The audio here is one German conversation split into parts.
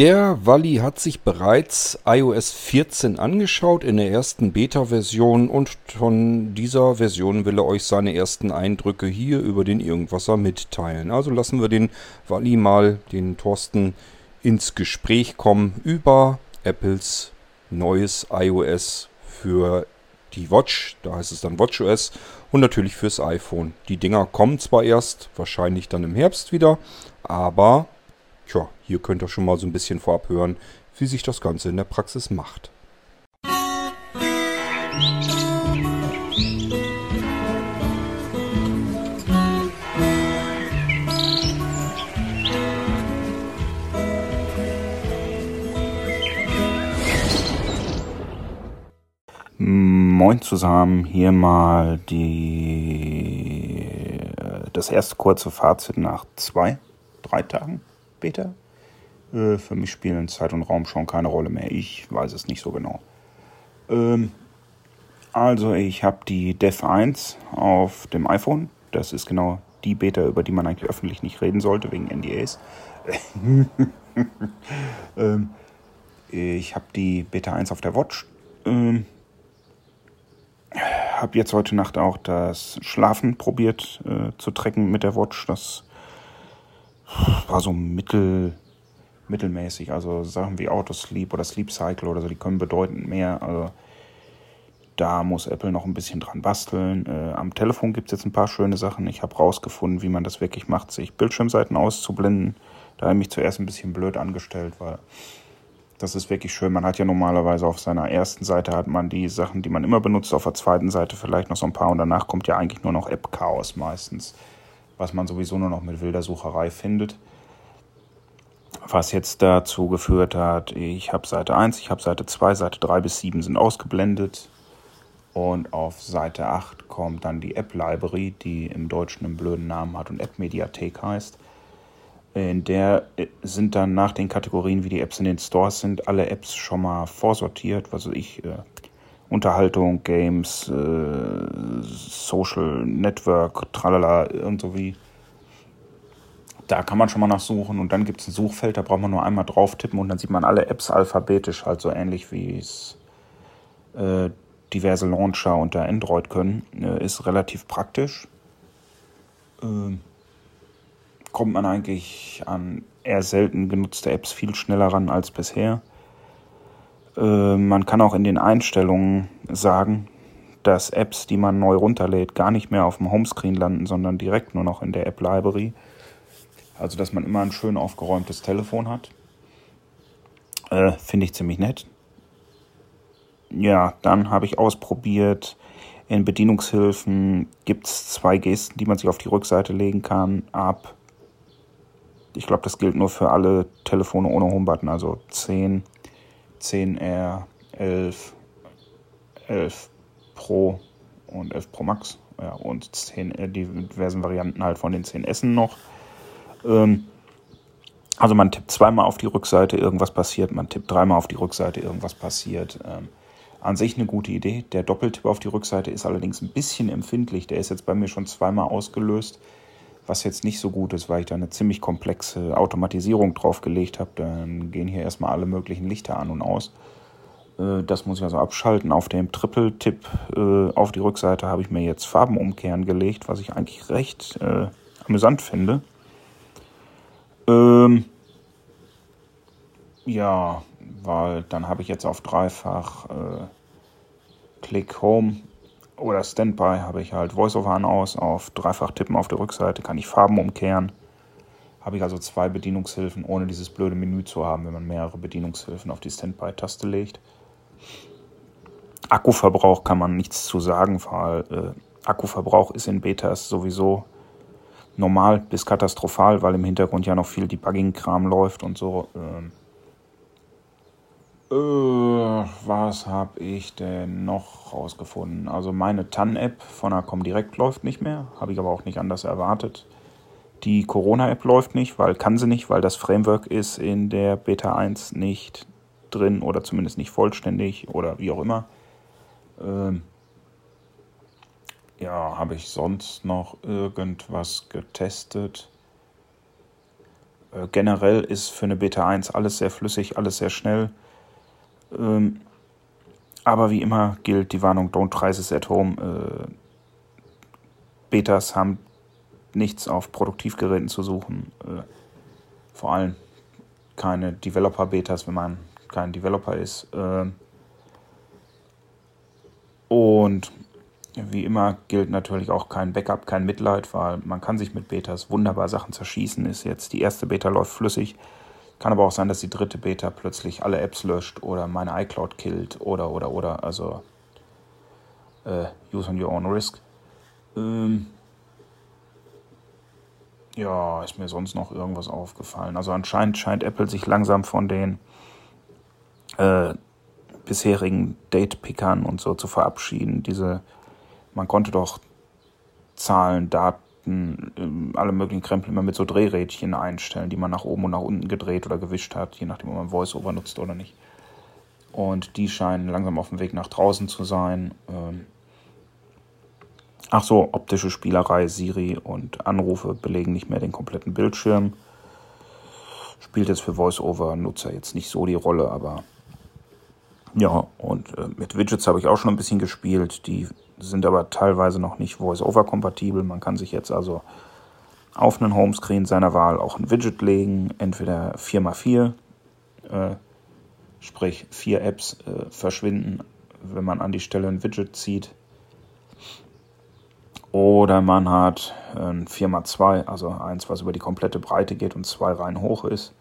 Der Walli hat sich bereits iOS 14 angeschaut in der ersten Beta-Version und von dieser Version will er euch seine ersten Eindrücke hier über den Irgendwasser mitteilen. Also lassen wir den Walli mal, den Thorsten, ins Gespräch kommen über Apples neues iOS für die Watch, da heißt es dann WatchOS und natürlich fürs iPhone. Die Dinger kommen zwar erst, wahrscheinlich dann im Herbst wieder, aber tja, hier könnt ihr schon mal so ein bisschen vorab hören, wie sich das Ganze in der Praxis macht. Moin zusammen, hier mal die, das erste kurze Fazit nach zwei, drei Tagen Beta. Äh, für mich spielen Zeit und Raum schon keine Rolle mehr. Ich weiß es nicht so genau. Ähm, also ich habe die Dev 1 auf dem iPhone. Das ist genau die Beta, über die man eigentlich öffentlich nicht reden sollte, wegen NDAs. ähm, ich habe die Beta 1 auf der Watch. Ähm, habe jetzt heute Nacht auch das Schlafen probiert äh, zu tracken mit der Watch. Das war so mittel, mittelmäßig. Also Sachen wie Autosleep oder Sleep Cycle oder so, die können bedeutend mehr. Also da muss Apple noch ein bisschen dran basteln. Äh, am Telefon gibt es jetzt ein paar schöne Sachen. Ich habe rausgefunden, wie man das wirklich macht, sich Bildschirmseiten auszublenden. Da habe ich mich zuerst ein bisschen blöd angestellt, weil das ist wirklich schön. Man hat ja normalerweise auf seiner ersten Seite hat man die Sachen, die man immer benutzt, auf der zweiten Seite vielleicht noch so ein paar und danach kommt ja eigentlich nur noch App-Chaos meistens, was man sowieso nur noch mit wilder Sucherei findet. Was jetzt dazu geführt hat, ich habe Seite 1, ich habe Seite 2, Seite 3 bis 7 sind ausgeblendet und auf Seite 8 kommt dann die App-Library, die im Deutschen einen blöden Namen hat und App-Mediathek heißt. In der sind dann nach den Kategorien, wie die Apps in den Stores sind, alle Apps schon mal vorsortiert. Also ich, äh, Unterhaltung, Games, äh, Social Network, tralala, und so wie. Da kann man schon mal nachsuchen und dann gibt es ein Suchfeld, da braucht man nur einmal drauf tippen und dann sieht man alle Apps alphabetisch, halt so ähnlich wie es äh, diverse Launcher unter Android können. Äh, ist relativ praktisch. Ähm, kommt man eigentlich an eher selten genutzte Apps viel schneller ran als bisher. Äh, man kann auch in den Einstellungen sagen, dass Apps, die man neu runterlädt, gar nicht mehr auf dem Homescreen landen, sondern direkt nur noch in der App Library. Also, dass man immer ein schön aufgeräumtes Telefon hat. Äh, Finde ich ziemlich nett. Ja, dann habe ich ausprobiert, in Bedienungshilfen gibt es zwei Gesten, die man sich auf die Rückseite legen kann. Ab ich glaube, das gilt nur für alle Telefone ohne Homebutton, also 10, 10R, 11, 11 Pro und 11 Pro Max ja, und 10, äh, die diversen Varianten halt von den 10S noch. Ähm, also man tippt zweimal auf die Rückseite, irgendwas passiert, man tippt dreimal auf die Rückseite, irgendwas passiert. Ähm, an sich eine gute Idee. Der Doppeltipp auf die Rückseite ist allerdings ein bisschen empfindlich. Der ist jetzt bei mir schon zweimal ausgelöst was jetzt nicht so gut ist, weil ich da eine ziemlich komplexe Automatisierung draufgelegt habe. Dann gehen hier erstmal alle möglichen Lichter an und aus. Äh, das muss ich also abschalten. Auf dem Triple-Tipp äh, auf die Rückseite habe ich mir jetzt Farben umkehren gelegt, was ich eigentlich recht äh, amüsant finde. Ähm ja, weil dann habe ich jetzt auf dreifach äh, Click Home oder Standby habe ich halt Voiceover an aus, auf dreifach tippen auf der Rückseite kann ich Farben umkehren. Habe ich also zwei Bedienungshilfen, ohne dieses blöde Menü zu haben, wenn man mehrere Bedienungshilfen auf die Standby-Taste legt. Akkuverbrauch kann man nichts zu sagen, weil äh, Akkuverbrauch ist in Betas sowieso normal bis katastrophal, weil im Hintergrund ja noch viel Debugging-Kram läuft und so. Ähm, äh, was habe ich denn noch rausgefunden? Also meine TAN-App von der Comdirect läuft nicht mehr, habe ich aber auch nicht anders erwartet. Die Corona-App läuft nicht, weil kann sie nicht, weil das Framework ist in der Beta 1 nicht drin oder zumindest nicht vollständig oder wie auch immer. Ähm ja, habe ich sonst noch irgendwas getestet? Äh, generell ist für eine Beta 1 alles sehr flüssig, alles sehr schnell. Ähm, aber wie immer gilt die Warnung, don't try this at home. Äh, Betas haben nichts auf Produktivgeräten zu suchen. Äh, vor allem keine Developer-Betas, wenn man kein Developer ist. Äh, und wie immer gilt natürlich auch kein Backup, kein Mitleid, weil man kann sich mit Betas wunderbar Sachen zerschießen. Ist jetzt die erste Beta läuft flüssig. Kann aber auch sein, dass die dritte Beta plötzlich alle Apps löscht oder meine iCloud killt oder oder oder. Also äh, use on your own risk. Ähm, ja, ist mir sonst noch irgendwas aufgefallen. Also anscheinend scheint Apple sich langsam von den äh, bisherigen Date-Pickern und so zu verabschieden. Diese, man konnte doch Zahlen, Daten, ähm, alle möglichen Krempel immer mit so Drehrädchen einstellen, die man nach oben und nach unten gedreht oder gewischt hat, je nachdem, ob man VoiceOver nutzt oder nicht. Und die scheinen langsam auf dem Weg nach draußen zu sein. Ähm, Ach so, optische Spielerei, Siri und Anrufe belegen nicht mehr den kompletten Bildschirm. Spielt jetzt für Voice-Over-Nutzer jetzt nicht so die Rolle, aber ja, und äh, mit Widgets habe ich auch schon ein bisschen gespielt. Die sind aber teilweise noch nicht Voice-Over-kompatibel. Man kann sich jetzt also auf einen Homescreen seiner Wahl auch ein Widget legen, entweder 4x4, äh, sprich vier Apps äh, verschwinden, wenn man an die Stelle ein Widget zieht oder man hat ein 4x2, also eins, was über die komplette Breite geht und zwei Reihen hoch ist.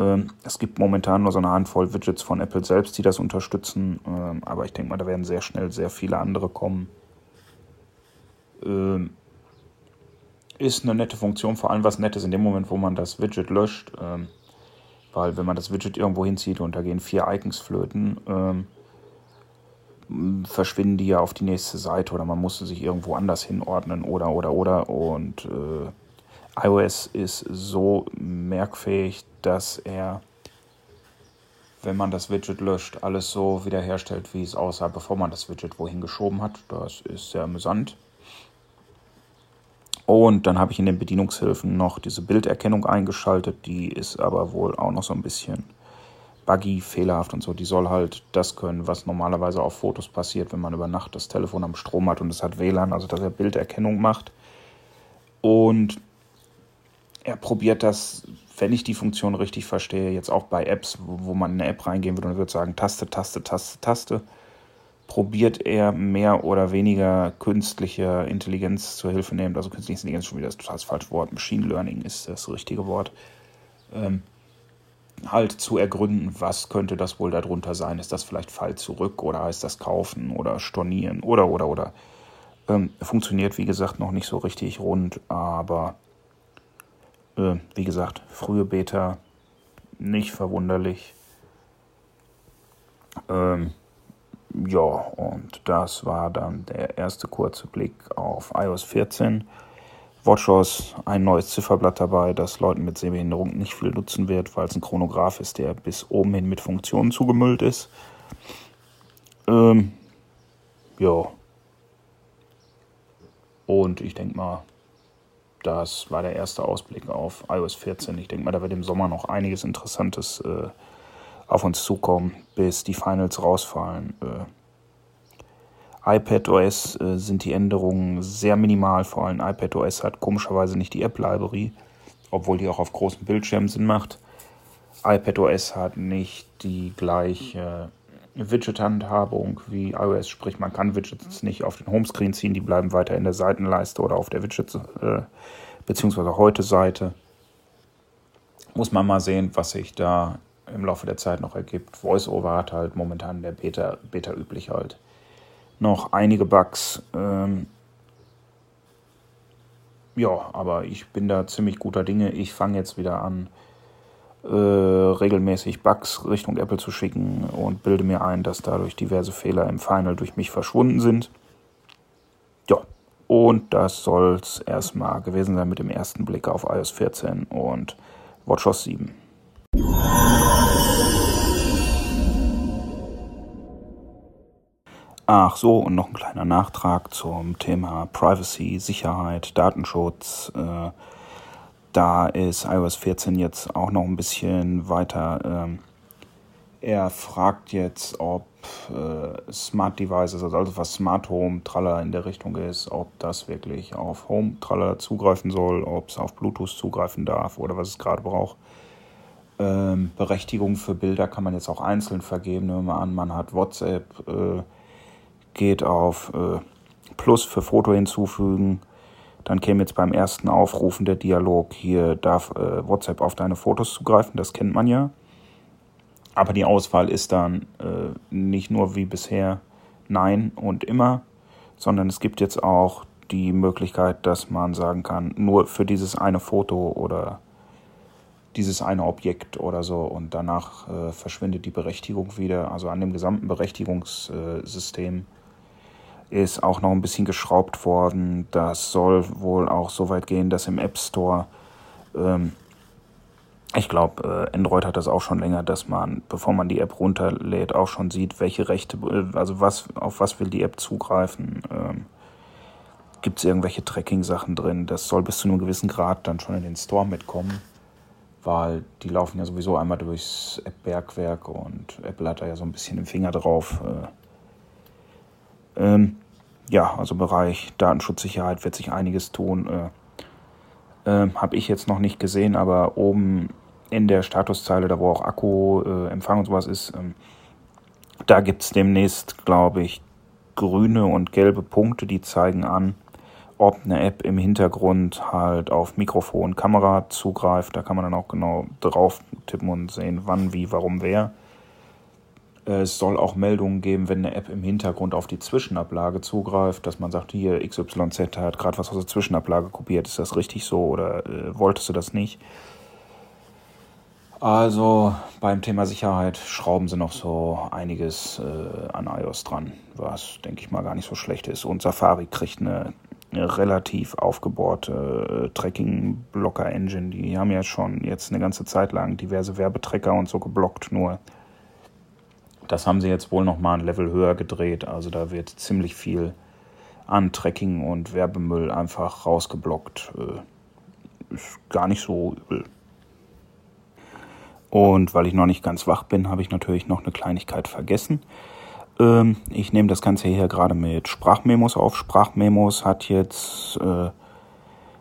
Ähm, es gibt momentan nur so eine Handvoll Widgets von Apple selbst, die das unterstützen, ähm, aber ich denke mal, da werden sehr schnell sehr viele andere kommen. Ähm, ist eine nette Funktion, vor allem was Nettes in dem Moment, wo man das Widget löscht, weil wenn man das Widget irgendwo hinzieht und da gehen vier Icons flöten, verschwinden die ja auf die nächste Seite oder man musste sich irgendwo anders hinordnen oder oder oder. Und äh, iOS ist so merkfähig, dass er, wenn man das Widget löscht, alles so wiederherstellt, wie es aussah, bevor man das Widget wohin geschoben hat. Das ist sehr amüsant. Und dann habe ich in den Bedienungshilfen noch diese Bilderkennung eingeschaltet, die ist aber wohl auch noch so ein bisschen buggy, fehlerhaft und so. Die soll halt das können, was normalerweise auf Fotos passiert, wenn man über Nacht das Telefon am Strom hat und es hat WLAN, also dass er Bilderkennung macht. Und er probiert das, wenn ich die Funktion richtig verstehe, jetzt auch bei Apps, wo man in eine App reingehen würde und würde sagen, Taste, Taste, Taste, Taste, probiert er mehr oder weniger künstliche Intelligenz zur Hilfe nehmen. Also künstliche Intelligenz ist schon wieder das total falsche Wort. Machine Learning ist das richtige Wort. Ähm, halt zu ergründen, was könnte das wohl darunter sein. Ist das vielleicht Fall zurück oder heißt das kaufen oder stornieren oder oder oder. Ähm, funktioniert wie gesagt noch nicht so richtig rund, aber äh, wie gesagt, frühe Beta, nicht verwunderlich. Ähm, ja, und das war dann der erste kurze Blick auf iOS 14. WatchOS ein neues Zifferblatt dabei, das Leuten mit Sehbehinderung nicht viel nutzen wird, weil es ein Chronograph ist, der bis oben hin mit Funktionen zugemüllt ist. Ähm, ja. Und ich denke mal, das war der erste Ausblick auf iOS 14. Ich denke mal, da wird im Sommer noch einiges Interessantes äh, auf uns zukommen, bis die Finals rausfallen. Äh, iPadOS äh, sind die Änderungen sehr minimal, vor allem iPadOS hat komischerweise nicht die App-Library, obwohl die auch auf großen Bildschirmen Sinn macht. iPadOS hat nicht die gleiche Widget-Handhabung wie iOS, sprich man kann Widgets nicht auf den Homescreen ziehen, die bleiben weiter in der Seitenleiste oder auf der Widget- äh, bzw. Heute-Seite. Muss man mal sehen, was sich da im Laufe der Zeit noch ergibt. VoiceOver hat halt momentan der Beta, Beta üblich halt noch einige Bugs. Ähm, ja, aber ich bin da ziemlich guter Dinge. Ich fange jetzt wieder an, äh, regelmäßig Bugs Richtung Apple zu schicken und bilde mir ein, dass dadurch diverse Fehler im Final durch mich verschwunden sind. Ja, und das soll es erstmal gewesen sein mit dem ersten Blick auf iOS 14 und WatchOS 7. Ach so, und noch ein kleiner Nachtrag zum Thema Privacy, Sicherheit, Datenschutz. Äh, da ist iOS 14 jetzt auch noch ein bisschen weiter. Ähm, er fragt jetzt, ob äh, Smart Devices, also was Smart Home Tralla in der Richtung ist, ob das wirklich auf Home Tralla zugreifen soll, ob es auf Bluetooth zugreifen darf oder was es gerade braucht. Ähm, Berechtigung für Bilder kann man jetzt auch einzeln vergeben. Nehmen wir an, man hat WhatsApp, äh, geht auf äh, Plus für Foto hinzufügen. Dann käme jetzt beim ersten Aufrufen der Dialog, hier darf äh, WhatsApp auf deine Fotos zugreifen, das kennt man ja. Aber die Auswahl ist dann äh, nicht nur wie bisher Nein und immer, sondern es gibt jetzt auch die Möglichkeit, dass man sagen kann, nur für dieses eine Foto oder dieses eine Objekt oder so und danach äh, verschwindet die Berechtigung wieder. Also an dem gesamten Berechtigungssystem ist auch noch ein bisschen geschraubt worden. Das soll wohl auch so weit gehen, dass im App Store ähm, ich glaube, äh, Android hat das auch schon länger, dass man, bevor man die App runterlädt, auch schon sieht, welche Rechte, äh, also was, auf was will die App zugreifen. Ähm, Gibt es irgendwelche Tracking-Sachen drin? Das soll bis zu einem gewissen Grad dann schon in den Store mitkommen, weil die laufen ja sowieso einmal durchs App-Bergwerk und Apple hat da ja so ein bisschen den Finger drauf. Äh, ähm, ja, also Bereich Datenschutzsicherheit wird sich einiges tun. Äh, ähm, Habe ich jetzt noch nicht gesehen, aber oben in der Statuszeile, da wo auch Akku, äh, Empfang und sowas ist, ähm, da gibt es demnächst, glaube ich, grüne und gelbe Punkte, die zeigen an, ob eine App im Hintergrund halt auf Mikrofon, Kamera zugreift. Da kann man dann auch genau drauf tippen und sehen, wann, wie, warum, wer. Es soll auch Meldungen geben, wenn eine App im Hintergrund auf die Zwischenablage zugreift, dass man sagt, hier XYZ hat gerade was aus der Zwischenablage kopiert, ist das richtig so oder äh, wolltest du das nicht? Also beim Thema Sicherheit schrauben sie noch so einiges äh, an iOS dran, was denke ich mal gar nicht so schlecht ist. Und Safari kriegt eine, eine relativ aufgebohrte äh, Tracking-Blocker-Engine. Die haben ja schon jetzt eine ganze Zeit lang diverse Werbetrecker und so geblockt, nur das haben sie jetzt wohl noch mal ein Level höher gedreht. Also da wird ziemlich viel an Tracking und Werbemüll einfach rausgeblockt. Äh, ist gar nicht so übel. Und weil ich noch nicht ganz wach bin, habe ich natürlich noch eine Kleinigkeit vergessen. Ähm, ich nehme das Ganze hier gerade mit Sprachmemos auf. Sprachmemos hat jetzt, äh,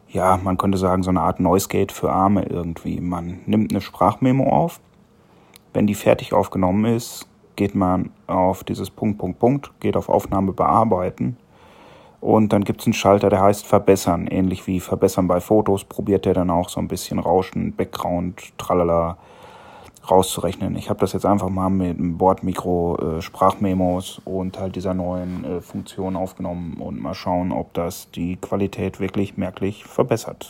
ja, man könnte sagen, so eine Art Noise Gate für Arme irgendwie. Man nimmt eine Sprachmemo auf. Wenn die fertig aufgenommen ist, geht man auf dieses Punkt, Punkt, Punkt, geht auf Aufnahme bearbeiten und dann gibt es einen Schalter, der heißt Verbessern. Ähnlich wie Verbessern bei Fotos probiert er dann auch so ein bisschen Rauschen, Background, tralala rauszurechnen. Ich habe das jetzt einfach mal mit einem Bordmikro, äh, Sprachmemos und halt dieser neuen äh, Funktion aufgenommen und mal schauen, ob das die Qualität wirklich merklich verbessert.